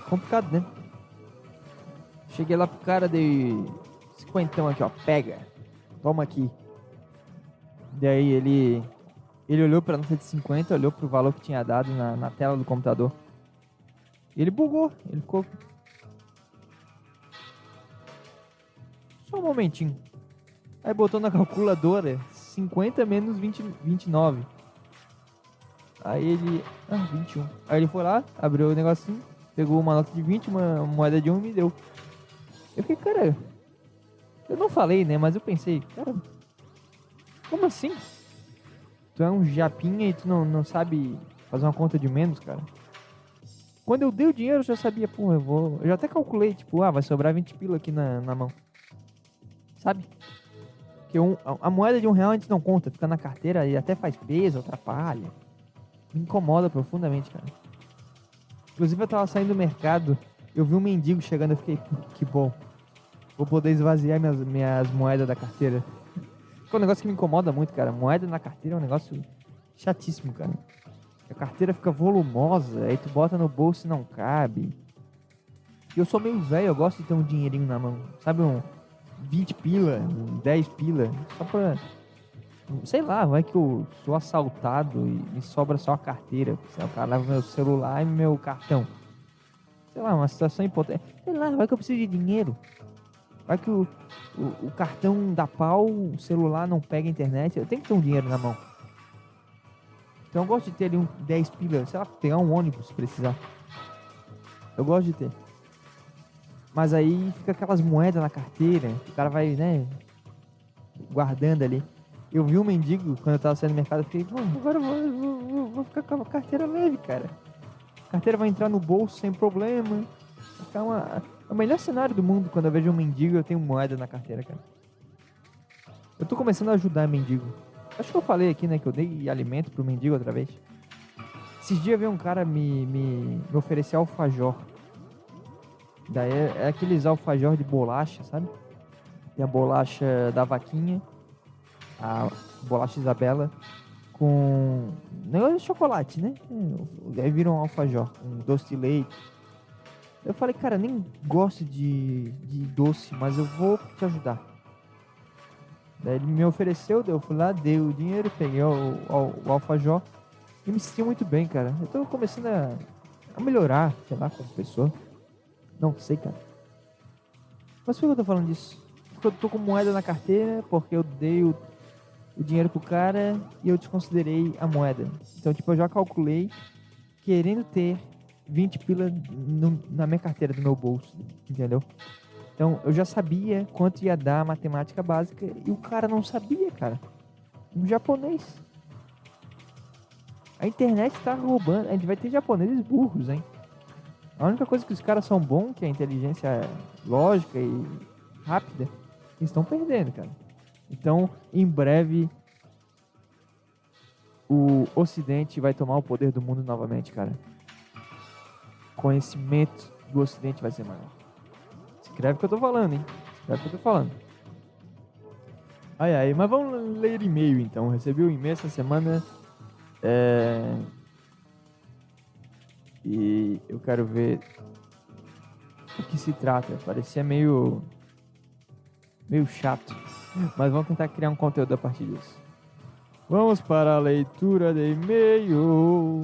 Complicado, né? Cheguei lá pro cara, dei cinquentão aqui, ó, pega. Toma aqui. Daí ele ele olhou pra nota de 50, olhou pro valor que tinha dado na, na tela do computador. Ele bugou, ele ficou Só um momentinho. Aí botou na calculadora 50 menos 20, 29. Aí ele. Ah, 21. Aí ele foi lá, abriu o negocinho, pegou uma nota de 20, uma moeda de 1 e me deu. Eu fiquei, cara. Eu não falei, né? Mas eu pensei, cara. Como assim? Tu é um japinha e tu não, não sabe fazer uma conta de menos, cara? Quando eu dei o dinheiro, eu já sabia, pô, eu vou. Eu já até calculei, tipo, ah, vai sobrar 20 pila aqui na, na mão. Sabe? Porque um, a, a moeda de um real a gente não conta, fica na carteira e até faz peso, atrapalha. Me incomoda profundamente, cara. Inclusive eu tava saindo do mercado, eu vi um mendigo chegando, eu fiquei, "Pô, que bom. Vou poder esvaziar minhas, minhas moedas da carteira. Que é um negócio que me incomoda muito, cara. Moeda na carteira é um negócio chatíssimo, cara. A carteira fica volumosa, aí tu bota no bolso e não cabe. E eu sou meio velho, eu gosto de ter um dinheirinho na mão. Sabe, um 20 pila, um 10 pila, só pra. Sei lá, vai que eu sou assaltado e me sobra só a carteira. O cara leva meu celular e meu cartão. Sei lá, uma situação importante. Sei lá, vai que eu preciso de dinheiro. Vai que o, o, o cartão dá pau, o celular não pega a internet. Eu tenho que ter um dinheiro na mão. Então eu gosto de ter ali um 10 pila, sei lá, pegar um ônibus se precisar. Eu gosto de ter. Mas aí fica aquelas moedas na carteira, o cara vai, né, guardando ali. Eu vi um mendigo quando eu tava saindo do mercado, eu fiquei, agora eu vou, vou, vou- vou ficar com a carteira leve, cara. A carteira vai entrar no bolso sem problema. Ficar uma, é o melhor cenário do mundo quando eu vejo um mendigo eu tenho moeda na carteira, cara. Eu tô começando a ajudar mendigo. Acho que eu falei aqui, né, que eu dei alimento pro mendigo outra vez. Esses dias veio um cara me, me, me oferecer alfajor. Daí é, é aqueles alfajor de bolacha, sabe? Tem a bolacha da vaquinha, a bolacha Isabela, com negócio de chocolate, né? Aí vira um alfajor, um doce de leite. Eu falei, cara, nem gosto de, de doce, mas eu vou te ajudar. Daí ele me ofereceu, eu fui lá, dei o dinheiro, peguei o, o, o alfajor e me senti muito bem, cara. Eu tô começando a, a melhorar, sei lá, como pessoa. Não sei, cara. Mas por que eu tô falando disso? Porque eu tô com moeda na carteira, porque eu dei o, o dinheiro pro cara e eu desconsiderei a moeda. Então, tipo, eu já calculei querendo ter 20 pila no, na minha carteira do meu bolso, entendeu? Então, eu já sabia quanto ia dar a matemática básica e o cara não sabia, cara. Um japonês. A internet tá roubando. A gente vai ter japoneses burros, hein? A única coisa que os caras são bons, que é a inteligência lógica e rápida, eles estão perdendo, cara. Então, em breve, o Ocidente vai tomar o poder do mundo novamente, cara. Conhecimento do Ocidente vai ser maior. Escreve o que eu tô falando, hein? Escreve o que eu tô falando. Ai, ai, mas vamos ler e-mail então. Recebi um e-mail essa semana. É... E eu quero ver o que se trata. Parecia meio. meio chato. Mas vamos tentar criar um conteúdo a partir disso. Vamos para a leitura de e-mail.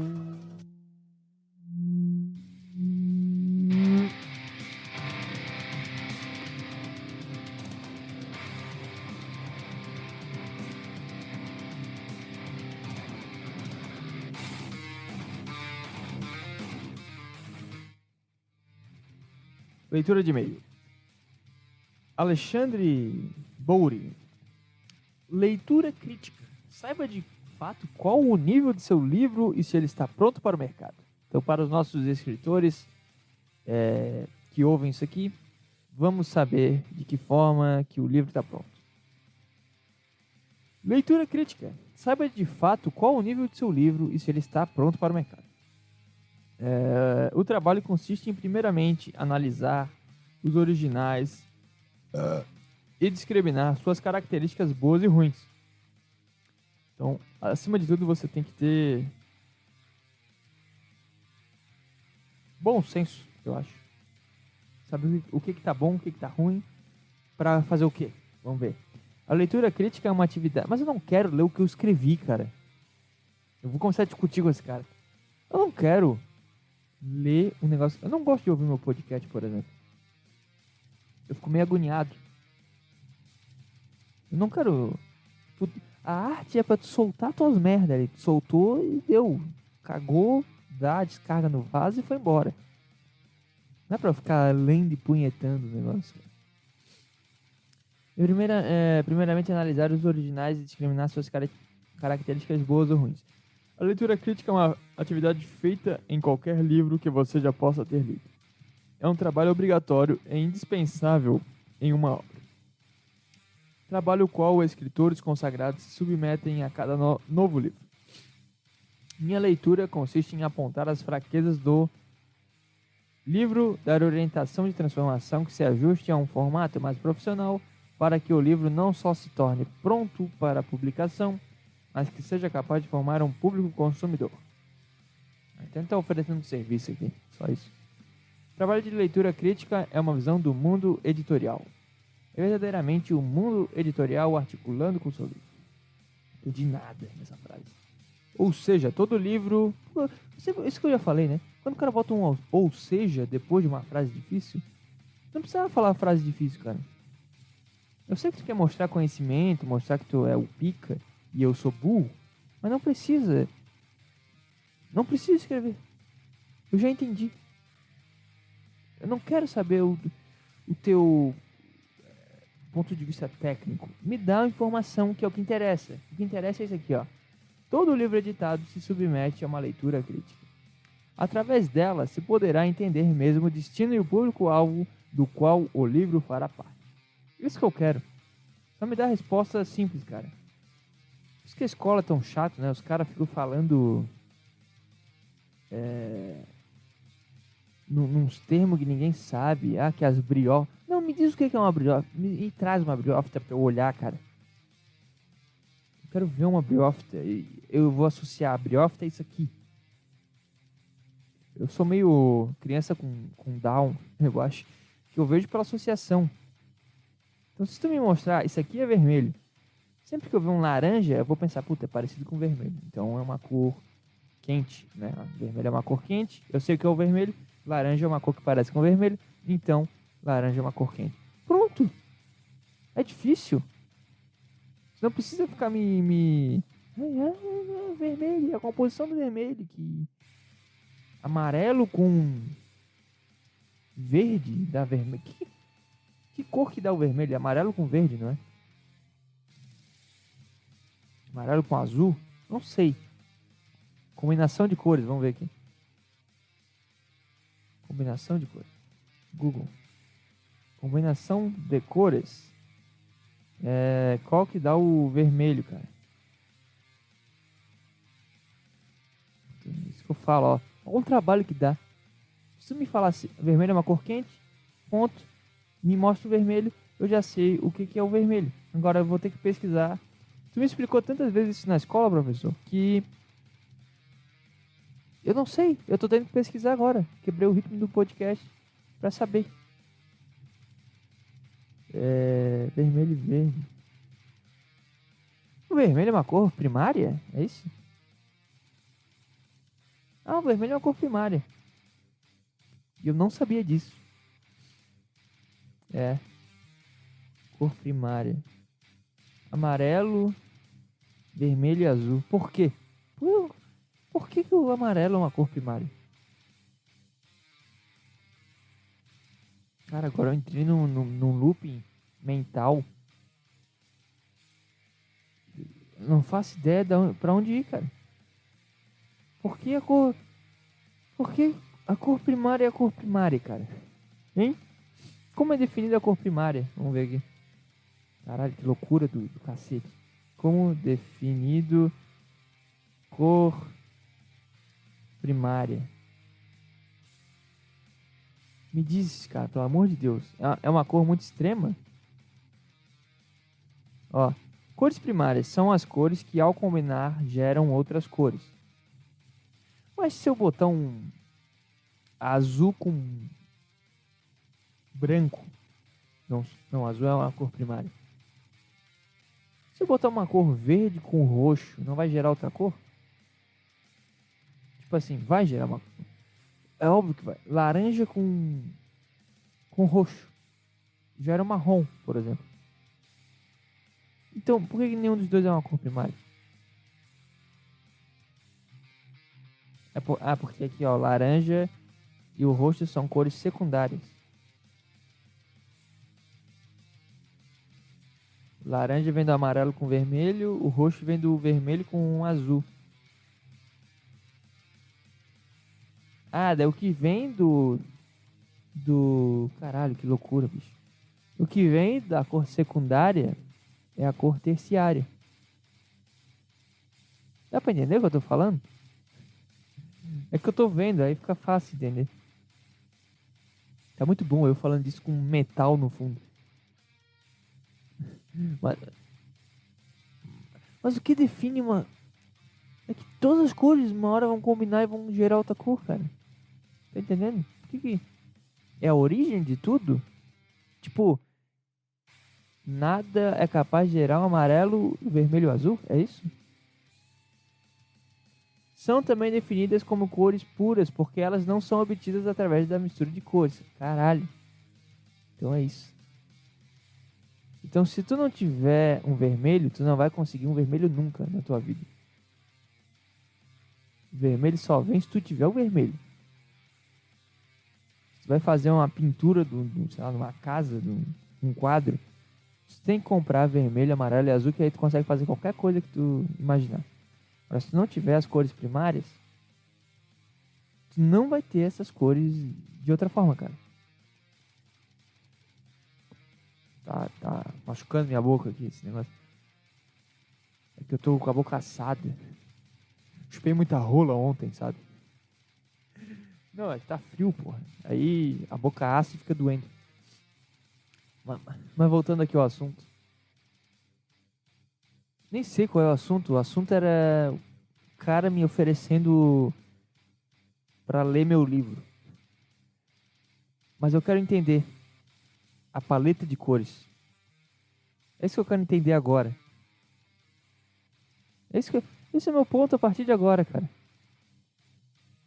Leitura de e-mail. Alexandre Bouri. Leitura crítica. Saiba de fato qual o nível de seu livro e se ele está pronto para o mercado. Então, para os nossos escritores é, que ouvem isso aqui, vamos saber de que forma que o livro está pronto. Leitura crítica. Saiba de fato qual o nível de seu livro e se ele está pronto para o mercado. É, o trabalho consiste em, primeiramente, analisar os originais uh, e discriminar suas características boas e ruins. Então, acima de tudo, você tem que ter bom senso, eu acho. Saber o que está bom, o que está ruim, para fazer o quê? Vamos ver. A leitura crítica é uma atividade. Mas eu não quero ler o que eu escrevi, cara. Eu vou começar a discutir com esse cara. Eu não quero ler um negócio. Eu não gosto de ouvir meu podcast, por exemplo. Eu fico meio agoniado. Eu não quero. A arte é pra tu soltar tuas merdas. Ele soltou e deu. Cagou, dá descarga no vaso e foi embora. Não é pra ficar lendo e punhetando o negócio. Primeira, é, primeiramente, analisar os originais e discriminar suas características boas ou ruins. A leitura crítica é uma atividade feita em qualquer livro que você já possa ter lido. É um trabalho obrigatório e indispensável em uma obra. Trabalho o qual escritores consagrados se submetem a cada no novo livro. Minha leitura consiste em apontar as fraquezas do livro, dar orientação de transformação que se ajuste a um formato mais profissional para que o livro não só se torne pronto para publicação, mas que seja capaz de formar um público consumidor. Então está oferecendo um serviço aqui, só isso. Trabalho de leitura crítica é uma visão do mundo editorial. É verdadeiramente o mundo editorial articulando com o seu livro. Entendi nada nessa frase. Ou seja, todo livro. Isso que eu já falei, né? Quando o cara bota um ou seja depois de uma frase difícil, não precisa falar frase difícil, cara. Eu sei que tu quer mostrar conhecimento, mostrar que tu é o pica, e eu sou burro, mas não precisa. Não precisa escrever. Eu já entendi. Eu não quero saber o, o teu eh, ponto de vista técnico. Me dá a informação que é o que interessa. O que interessa é isso aqui, ó. Todo livro editado se submete a uma leitura crítica. Através dela se poderá entender mesmo o destino e o público-alvo do qual o livro fará parte. Isso que eu quero. Só me dá a resposta simples, cara. Isso que a escola é tão chato, né? Os caras ficam falando. É... nos termos que ninguém sabe. Ah, que as briófitas. Não, me diz o que é uma briófita. Me, traz uma briófita pra eu olhar, cara. Eu quero ver uma briófita. Eu vou associar a briófita a isso aqui. Eu sou meio criança com, com Down, eu acho. Que eu vejo pela associação. Então, se tu me mostrar, isso aqui é vermelho. Sempre que eu ver um laranja, eu vou pensar, puta, é parecido com vermelho. Então é uma cor quente, né? Vermelho é uma cor quente. Eu sei que é o vermelho. Laranja é uma cor que parece com vermelho. Então, laranja é uma cor quente. Pronto. É difícil. Você não precisa ficar me. me... Vermelho, a composição do vermelho. Que amarelo com verde dá vermelho. Que, que cor que dá o vermelho? Amarelo com verde, não é? Amarelo com azul? Não sei. Combinação de cores, vamos ver aqui. Combinação de cores. Google. Combinação de cores. É, qual que dá o vermelho, cara? Isso que eu falo, ó. Olha o trabalho que dá. Se me falasse, vermelho é uma cor quente, ponto, me mostra o vermelho, eu já sei o que, que é o vermelho. Agora eu vou ter que pesquisar. Tu me explicou tantas vezes isso na escola, professor, que eu não sei. Eu tô tendo que pesquisar agora. Quebrei o ritmo do podcast pra saber. É, vermelho e verde. O vermelho é uma cor primária? É isso? Ah, o vermelho é uma cor primária. E eu não sabia disso. É. Cor primária. Amarelo, vermelho e azul. Por quê? Por, por que, que o amarelo é uma cor primária? Cara, agora eu entrei num, num, num looping mental. Não faço ideia de onde, pra onde ir, cara. Por que a cor. Por que a cor primária é a cor primária, cara? Hein? Como é definida a cor primária? Vamos ver aqui. Caralho, que loucura do, do cacete. Como definido cor primária? Me diz, cara, pelo amor de Deus. É- É uma cor muito extrema? Ó, cores primárias são as cores que ao combinar geram outras cores. Mas se eu botar um azul com branco, não, não, azul é uma cor primária. Se eu botar uma cor verde com roxo, não vai gerar outra cor? Tipo assim, vai gerar uma É óbvio que vai. Laranja com com roxo. Gera marrom, por exemplo. Então, por que nenhum dos dois é uma cor primária? É por- ah, porque aqui, ó, laranja e o roxo são cores secundárias. Laranja vem do amarelo com vermelho, o roxo vem do vermelho com um azul. Ah, daí o que vem do. Do. Caralho, que loucura, bicho. O que vem da cor secundária é a cor terciária. Dá pra entender o que eu tô falando? É que eu tô vendo, aí fica fácil entender. Tá muito bom eu falando disso com metal no fundo. Mas, mas o que define uma. É que todas as cores uma hora vão combinar e vão gerar outra cor, cara. Tá entendendo? O que, que é a origem de tudo? Tipo, nada é capaz de gerar um amarelo, vermelho azul? É isso? São também definidas como cores puras porque elas não são obtidas através da mistura de cores. Caralho. Então é isso. Então se tu não tiver um vermelho, tu não vai conseguir um vermelho nunca na tua vida. Vermelho só vem se tu tiver o vermelho. Se tu vai fazer uma pintura lá, numa casa, de um, quadro, tu tem que comprar vermelho, amarelo e azul, que aí tu consegue fazer qualquer coisa que tu imaginar. Agora, se tu não tiver as cores primárias, tu não vai ter essas cores de outra forma, cara. Tá, tá machucando minha boca aqui esse negócio. É que eu tô com a boca assada. Chupei muita rola ontem, sabe? Não, é que tá frio, porra. Aí a boca assa e fica doendo. Mas, mas voltando aqui ao assunto. Nem sei qual é o assunto. O assunto era o cara me oferecendo para ler meu livro. Mas eu quero entender a paleta de cores. É isso que eu quero entender agora. É isso que, esse é meu ponto a partir de agora, cara.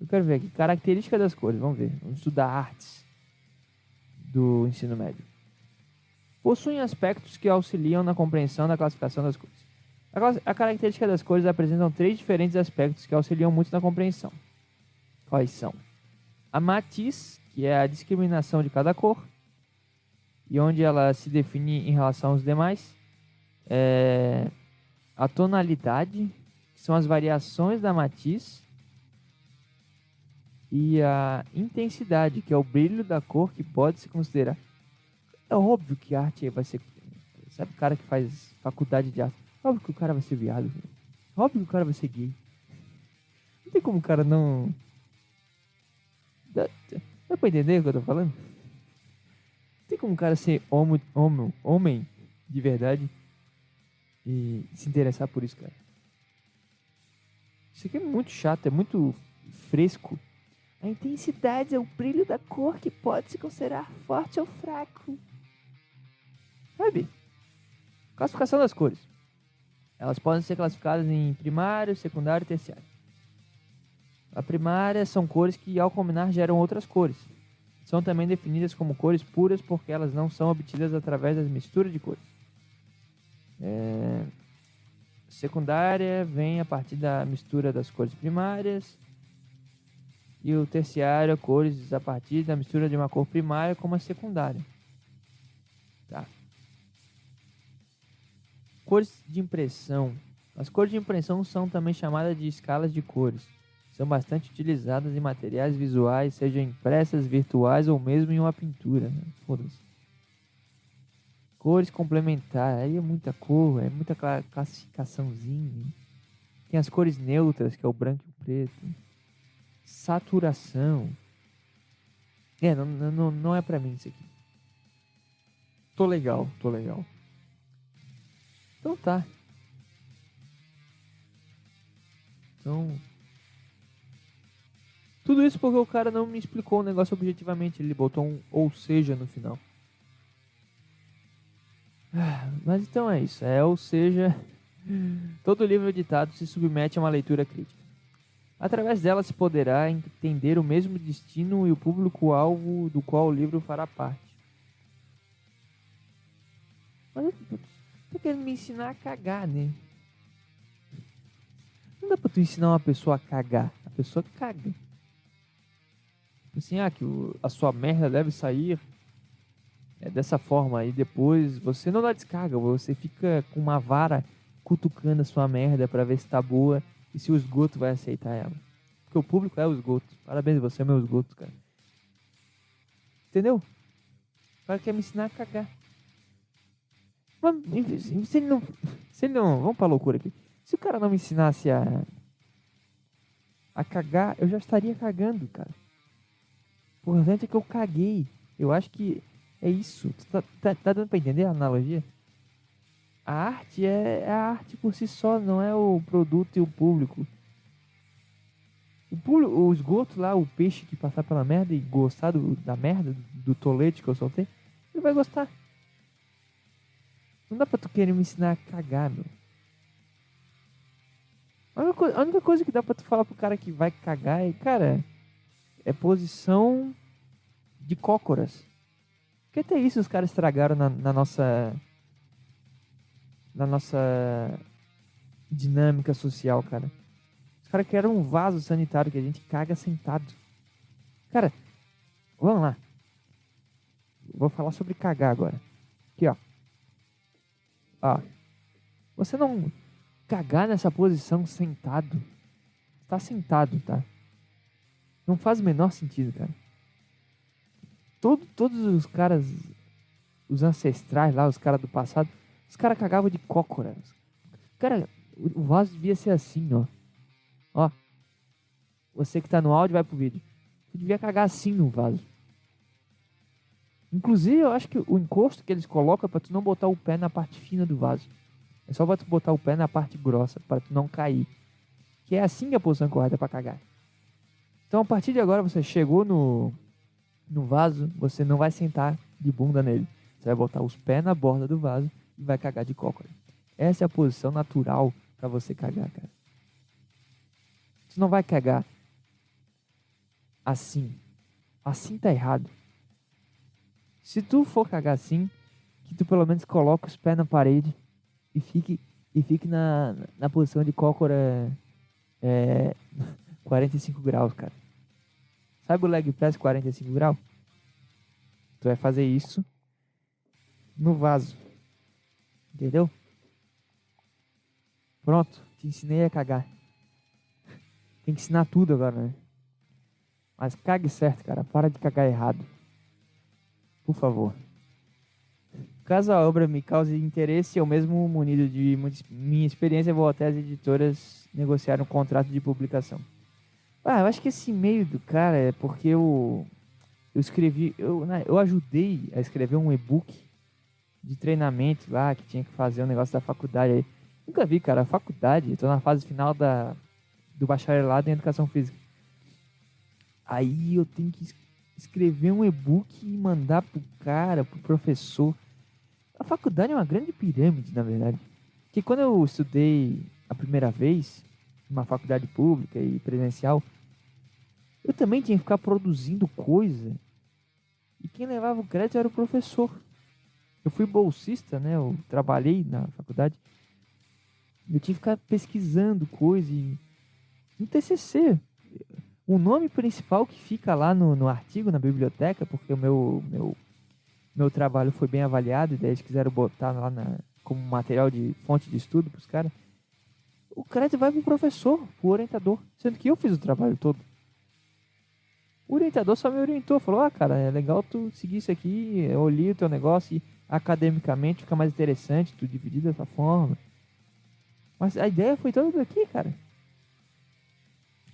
Eu quero ver aqui. Característica das cores. Vamos ver. Vamos estudar artes do ensino médio. Possuem aspectos que auxiliam na compreensão da classificação das cores. A, a característica das cores apresentam três diferentes aspectos que auxiliam muito na compreensão. Quais são? A matiz, que é a discriminação de cada cor, e onde ela se define em relação aos demais. É, a tonalidade, que são as variações da matiz. E a intensidade, que é o brilho da cor que pode se considerar. É óbvio que a arte vai ser. Sabe o cara que faz faculdade de arte? Óbvio que o cara vai ser viado. velho. Óbvio que o cara vai ser gay. Não tem como o cara não. Dá, dá pra entender o que eu tô falando? Tem como o cara ser homo, homo, homem de verdade e se interessar por isso, cara. Isso aqui é muito chato, é muito fresco. A intensidade é o brilho da cor que pode se considerar forte ou fraco. Sabe? Classificação das cores. Elas podem ser classificadas em primário, secundário e terciário. A primária são cores que, ao combinar, geram outras cores. São também definidas como cores puras porque elas não são obtidas através das misturas de cores. É, Secundária vem a partir da mistura das cores primárias. E o terciário, cores a partir da mistura de uma cor primária com uma secundária. Tá. Cores de impressão. As cores de impressão são também chamadas de escalas de cores. São bastante utilizadas em materiais visuais, sejam impressas, virtuais ou mesmo em uma pintura. né? Foda-se. Cores complementares. Aí é muita cor, é muita cla- classificaçãozinha. Tem as cores neutras, que é o branco e o preto. Saturação. É, não, não- não é pra mim isso aqui. Tô legal, tô legal. Então tá. Então. Tudo isso porque o cara não me explicou o negócio objetivamente. Ele botou um ou seja no final. Mas então é isso. É ou seja. Todo livro editado se submete a uma leitura crítica. Através dela se poderá entender o mesmo destino e o público-alvo do qual o livro fará parte. Mas tô querendo me ensinar a cagar, né? Não dá pra tu ensinar uma pessoa a cagar. A pessoa caga. Tipo Assim, ah, que o- a sua merda deve sair é, dessa forma. Aí depois você não dá descarga, você fica com uma vara cutucando a sua merda pra ver se tá boa e se o esgoto vai aceitar ela. Porque o público é o esgoto. Parabéns, você é meu esgoto, cara. Entendeu? O cara quer me ensinar a cagar. Mas, se ele não. Se ele não. Vamos pra loucura aqui. Se o cara não me ensinasse a. A cagar, eu já estaria cagando, cara. O importante é que eu caguei. Eu acho que é isso. Tá, tá, tá dando pra entender a analogia? A arte é, é a arte por si só, não é o produto e o público. O, o esgoto lá, o peixe que passar pela merda e gostar do- da merda, do, tolete que eu soltei, ele vai gostar. Não dá pra tu querer me ensinar a cagar, meu. A única, a única coisa que dá pra tu falar pro cara que vai cagar é, cara, é posição de cócoras. Porque até isso os caras estragaram na, na nossa. Na nossa dinâmica social, cara. Os caras criaram um vaso sanitário que a gente caga sentado. Cara, vamos lá. Vou falar sobre cagar agora. Aqui, ó. Ó. Você não cagar nessa posição sentado. Tá sentado, tá? Não faz o menor sentido, cara. Todo, todos os caras, os ancestrais lá, os caras do passado, os caras cagavam de cócoras. Cara, o vaso devia ser assim, ó. Ó. Você que tá no áudio, vai pro vídeo. Você devia cagar assim no vaso. Inclusive, eu acho que o encosto que eles colocam é pra tu não botar o pé na parte fina do vaso. É só pra tu botar o pé na parte grossa, pra tu não cair. Que é assim que é a posição correta pra cagar. Então, a partir de agora, você chegou no, no vaso, você não vai sentar de bunda nele. Você vai botar os pés na borda do vaso e vai cagar de cócoras. Essa é a posição natural pra você cagar, cara. Você não vai cagar assim. Assim tá errado. Se tu for cagar assim, que tu pelo menos coloque os pés na parede e fique, e fique na, na posição de cócora é, 45 graus, cara. Sabe o leg press 45 graus? Tu vai fazer isso no vaso. Entendeu? Pronto, te ensinei a cagar. Tem que ensinar tudo agora, né? Mas cague certo, cara. Para de cagar errado. Por favor. Caso a obra me cause interesse, eu mesmo, munido de minha experiência, vou até as editoras negociar um contrato de publicação. Ah, eu acho que esse e-mail do cara é porque eu, eu escrevi, eu, né, eu ajudei a escrever um e-book de treinamento lá, que tinha que fazer um negócio da faculdade aí. Nunca vi, cara, a faculdade, eu tô na fase final da, do bacharelado em educação física. Aí eu tenho que es- escrever um e-book e mandar pro cara, pro professor. A faculdade é uma grande pirâmide, na verdade. Porque quando eu estudei a primeira vez, numa faculdade pública e presencial, eu também tinha que ficar produzindo coisa. E quem levava o crédito era o professor. Eu fui bolsista, né? Eu trabalhei na faculdade. Eu tive que ficar pesquisando coisa e... No TCC, o nome principal que fica lá no, no artigo, na biblioteca, porque o meu, meu, meu trabalho foi bem avaliado, e daí eles quiseram botar lá na, como material de fonte de estudo para os caras. O crédito vai pro professor, pro orientador, sendo que eu fiz o trabalho todo. O orientador só me orientou, falou: Ah, cara, é legal tu seguir isso aqui, eu olhei o teu negócio e academicamente fica mais interessante tu dividir dessa forma. Mas a ideia foi toda daqui, cara.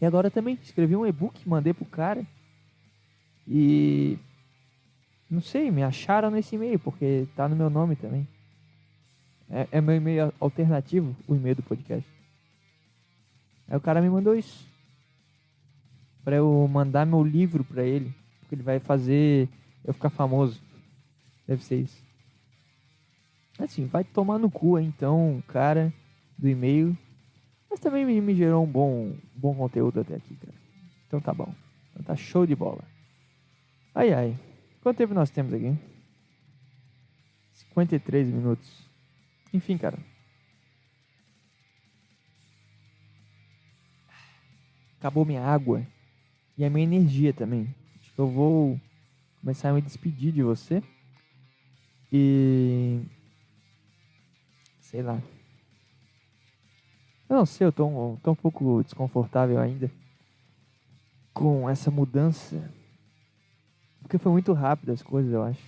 E agora também escrevi um e-book, mandei pro cara. E. Não sei, me acharam nesse e-mail, porque tá no meu nome também. É, é meu e-mail alternativo, o e-mail do podcast. Aí o cara me mandou isso. Pra eu mandar meu livro pra ele. Porque ele vai fazer eu ficar famoso. Deve ser isso. Assim, vai tomar no cu então, cara do e-mail. Mas também me, me gerou um bom, bom conteúdo até aqui, cara. Então tá bom. Então tá show de bola. Ai ai. Quanto tempo nós temos aqui? 53 minutos. Enfim, cara. Acabou minha água. E a minha energia também. Acho que eu vou começar a me despedir de você. E. Sei lá. Eu não sei, eu tô, um- tô um pouco desconfortável ainda com essa mudança. Porque foi muito rápido as coisas, eu acho.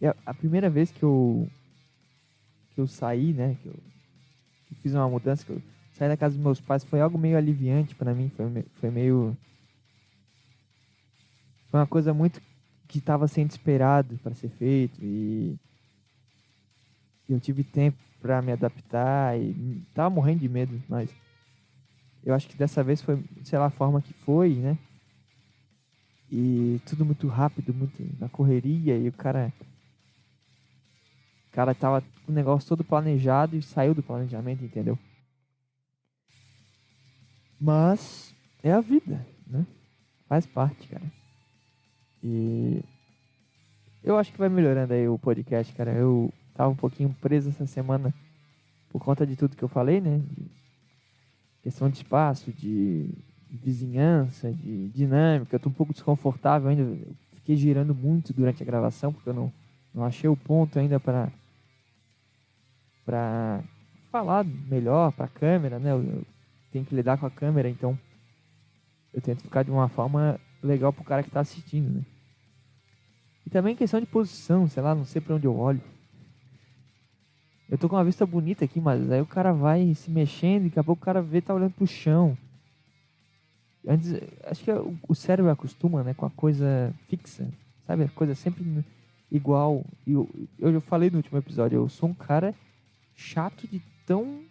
E a, a primeira vez que eu que eu saí, né, que eu, que eu fiz uma mudança, que eu saí da casa dos meus pais, foi algo meio aliviante pra mim, foi, foi meio foi uma coisa muito que estava sendo esperado para ser feito e eu tive tempo para me adaptar e tava morrendo de medo, mas eu acho que dessa vez foi, sei lá, a forma que foi, né? E tudo muito rápido, muito na correria e o cara o cara tava com o negócio todo planejado e saiu do planejamento, entendeu? Mas é a vida, né? Faz parte, cara. E eu acho que vai melhorando aí o podcast, cara. Eu tava um pouquinho preso essa semana por conta de tudo que eu falei, né? De questão de espaço, de vizinhança, de dinâmica. Eu tô um pouco desconfortável ainda. Eu fiquei girando muito durante a gravação porque eu não, não achei o ponto ainda para para falar melhor para a câmera, né? Eu, eu tenho que lidar com a câmera, então eu tento ficar de uma forma legal pro cara que tá assistindo, né? E também questão de posição, sei lá, não sei para onde eu olho. Eu tô com uma vista bonita aqui, mas aí o cara vai se mexendo e daqui a pouco o cara vê tá olhando pro chão. Antes, acho que o, o cérebro acostuma, né, com a coisa fixa, sabe? A coisa sempre igual. E eu, eu falei no último episódio, eu sou um cara chato de tão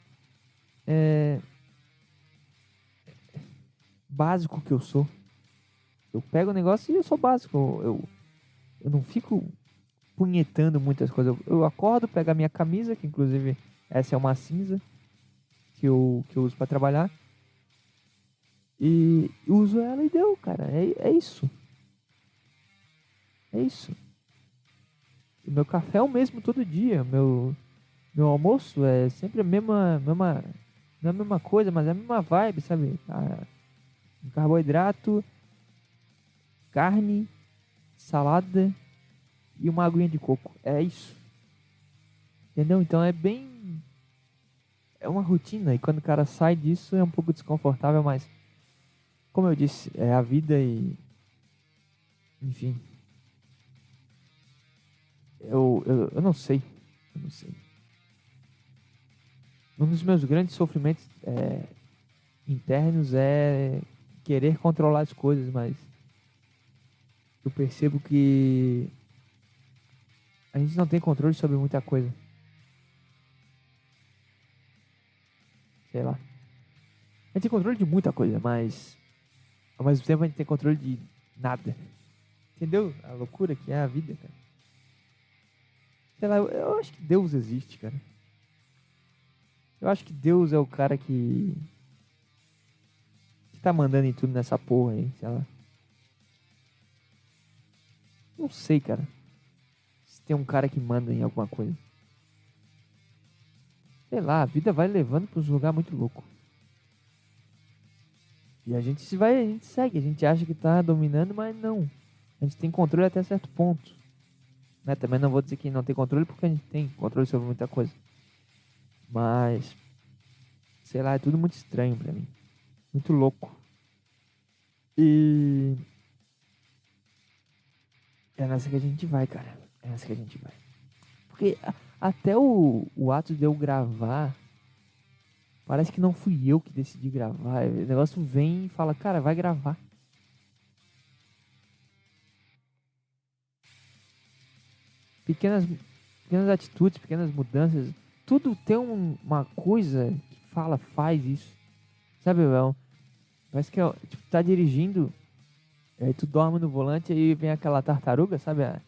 é, básico que eu sou. Eu pego o negócio e eu sou básico. Eu, eu, não fico punhetando muitas coisas. Eu, eu acordo, pego a minha camisa, que inclusive essa é uma cinza que eu, que eu uso para trabalhar. E uso ela e deu, cara. É, é isso. É isso. O meu café é o mesmo todo dia. Meu, meu almoço é sempre a mesma, mesma. Não é a mesma coisa, mas é a mesma vibe, sabe? Ah, carboidrato, carne, salada e uma aguinha de coco. É isso. Entendeu? Então é bem. É uma rotina. E quando o cara sai disso é um pouco desconfortável, mas. Como eu disse, é a vida e. Enfim. Eu, eu, eu não sei. Eu não sei. Um dos meus grandes sofrimentos é, internos é querer controlar as coisas, mas eu percebo que a gente não tem controle sobre muita coisa. Sei lá. A gente tem controle de muita coisa, mas ao mesmo tempo a gente tem controle de nada. Entendeu? A loucura que é a vida, cara. Sei lá, eu, eu acho que Deus existe, cara. Eu acho que Deus é o cara que. Que tá mandando em tudo nessa porra aí, sei lá. Não sei, cara. Se tem um cara que manda em alguma coisa. Sei lá, a vida vai levando para uns lugares muito louco. E a gente se vai, a gente segue, a gente acha que tá dominando, mas não. A gente tem controle até certo ponto. Né? Também não vou dizer que não tem controle, porque a gente tem controle sobre muita coisa. Mas, sei lá, é tudo muito estranho pra mim. Muito louco. E. É nessa que a gente vai, cara. É nessa que a gente vai. Porque até o, o ato de eu gravar. Parece que não fui eu que decidi gravar. O negócio vem e fala, cara, vai gravar. Pequenas, pequenas atitudes, pequenas mudanças. Tudo tem um- uma coisa que fala, faz isso. Sabe, Bel? Parece que tipo, tá dirigindo. Aí tu dorme no volante e vem aquela tartaruga, sabe? A,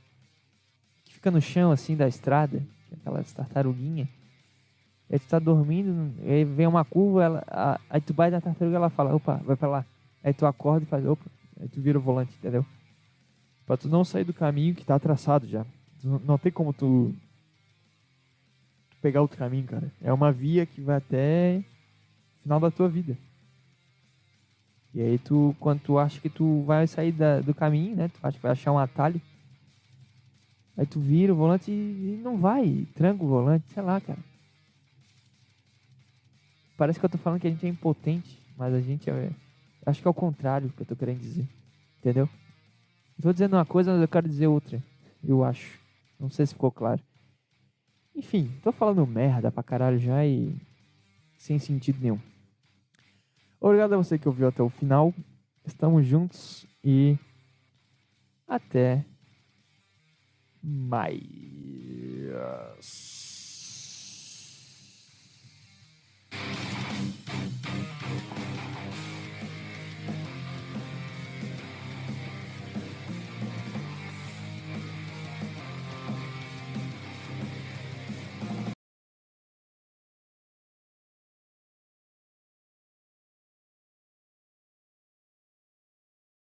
que fica no chão assim da estrada. que é Aquelas tartaruguinhas. Aí tu tá dormindo, aí vem uma curva, ela, a, aí tu bate na tartaruga ela fala, opa, vai pra lá. Aí tu acorda e faz, opa, aí tu vira o volante, entendeu? Pra tu não sair do caminho que tá traçado já. Não- tem como tu, tu pegar outro caminho, cara. É uma via que vai até final da tua vida. E aí tu, quando tu acha que tu vai sair da- do caminho, né? Tu acha que vai achar um atalho. Aí tu vira o volante e, não vai, tranca o volante, sei lá, cara. Parece que eu tô falando que a gente é impotente, mas a gente é. Acho que é o contrário que eu tô querendo dizer. Entendeu? Eu tô dizendo uma coisa, mas eu quero dizer outra. Eu acho. Não sei se ficou claro. Enfim, tô falando merda pra caralho já e. sem sentido nenhum. Obrigado a você que ouviu até o final. Estamos juntos e até mais.